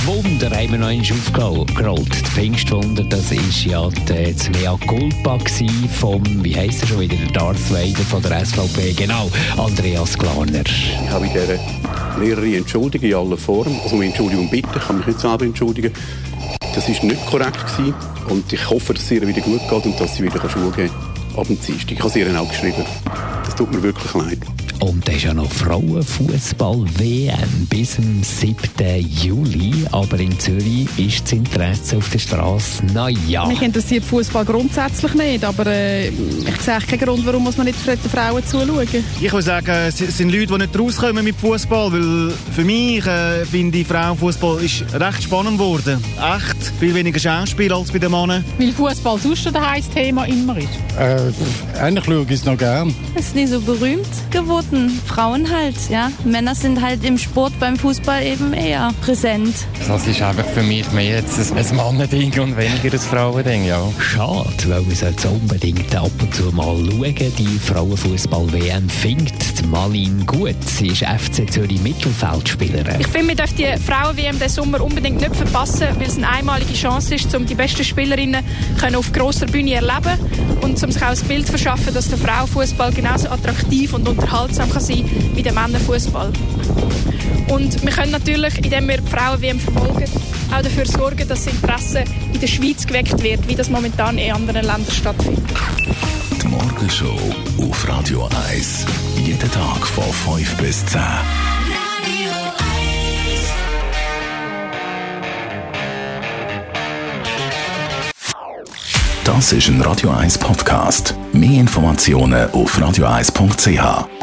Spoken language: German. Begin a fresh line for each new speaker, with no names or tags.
Pfingstwunder haben wir noch einmal aufgerollt. Das Pfingstwunder, das ist ja das Mea Culpa vom, wie heisst er schon wieder, der Darth Vader von der SVP. Genau, Andreas Glarner.
Ich habe dieser Lehrerin entschuldigt in aller Form. Also um Entschuldigung bitten, ich kann mich nicht selber entschuldigen. Das war nicht korrekt gewesen. und ich hoffe, dass es ihr wieder gut geht und dass sie wieder Schule gehen kann. Ab dem Dienstag. Ich habe sie ihr auch geschrieben. Das tut mir wirklich leid.
Und es ist ja noch Frauenfußball-WM bis zum 7. Juli. Aber in Zürich ist das Interesse auf der Straße, naja.
Mich interessiert Fußball grundsätzlich nicht, aber äh, ich sehe keinen Grund, warum muss man nicht die Frauen zuschauen.
Ich würde sagen, es sind Leute, die nicht rauskommen mit Fußball, weil für mich äh, finde ich Frauenfußball ist recht spannend geworden. Echt viel weniger Schauspiel als bei den Männern.
Weil Fußball sonst ein heißes Thema immer ist.
Äh, eigentlich schaue ich es noch gern.
Es ist nicht so berühmt geworden. Frauen halt, ja. Männer sind halt im Sport beim Fußball eben eher präsent.
Das ist einfach für mich mehr jetzt ein Mannending und weniger ein Frauending, ja.
Schade, weil man sollte unbedingt ab und zu mal schauen. Die Frauenfußball-WM findet Malin gut. Sie ist FC Zürich Mittelfeldspielerin.
Ich finde, wir dürfen die Frauen-WM diesen Sommer unbedingt nicht verpassen, weil es eine einmalige Chance ist, um die besten Spielerinnen können auf grosser Bühne erleben und um sich auch ein Bild zu verschaffen, dass der Frauenfußball genauso attraktiv und unterhaltsam kann sein wie der Männerfußball. Und wir können natürlich, indem wir die Frauen-WM verfolgen, auch dafür sorgen, dass das Interesse in der Schweiz geweckt wird, wie das momentan in anderen Ländern stattfindet.
Die Morgenshow auf Radio 1. Jeden Tag von 5 bis 10. Das ist ein Radio 1 Podcast. Mehr Informationen auf radio1.ch.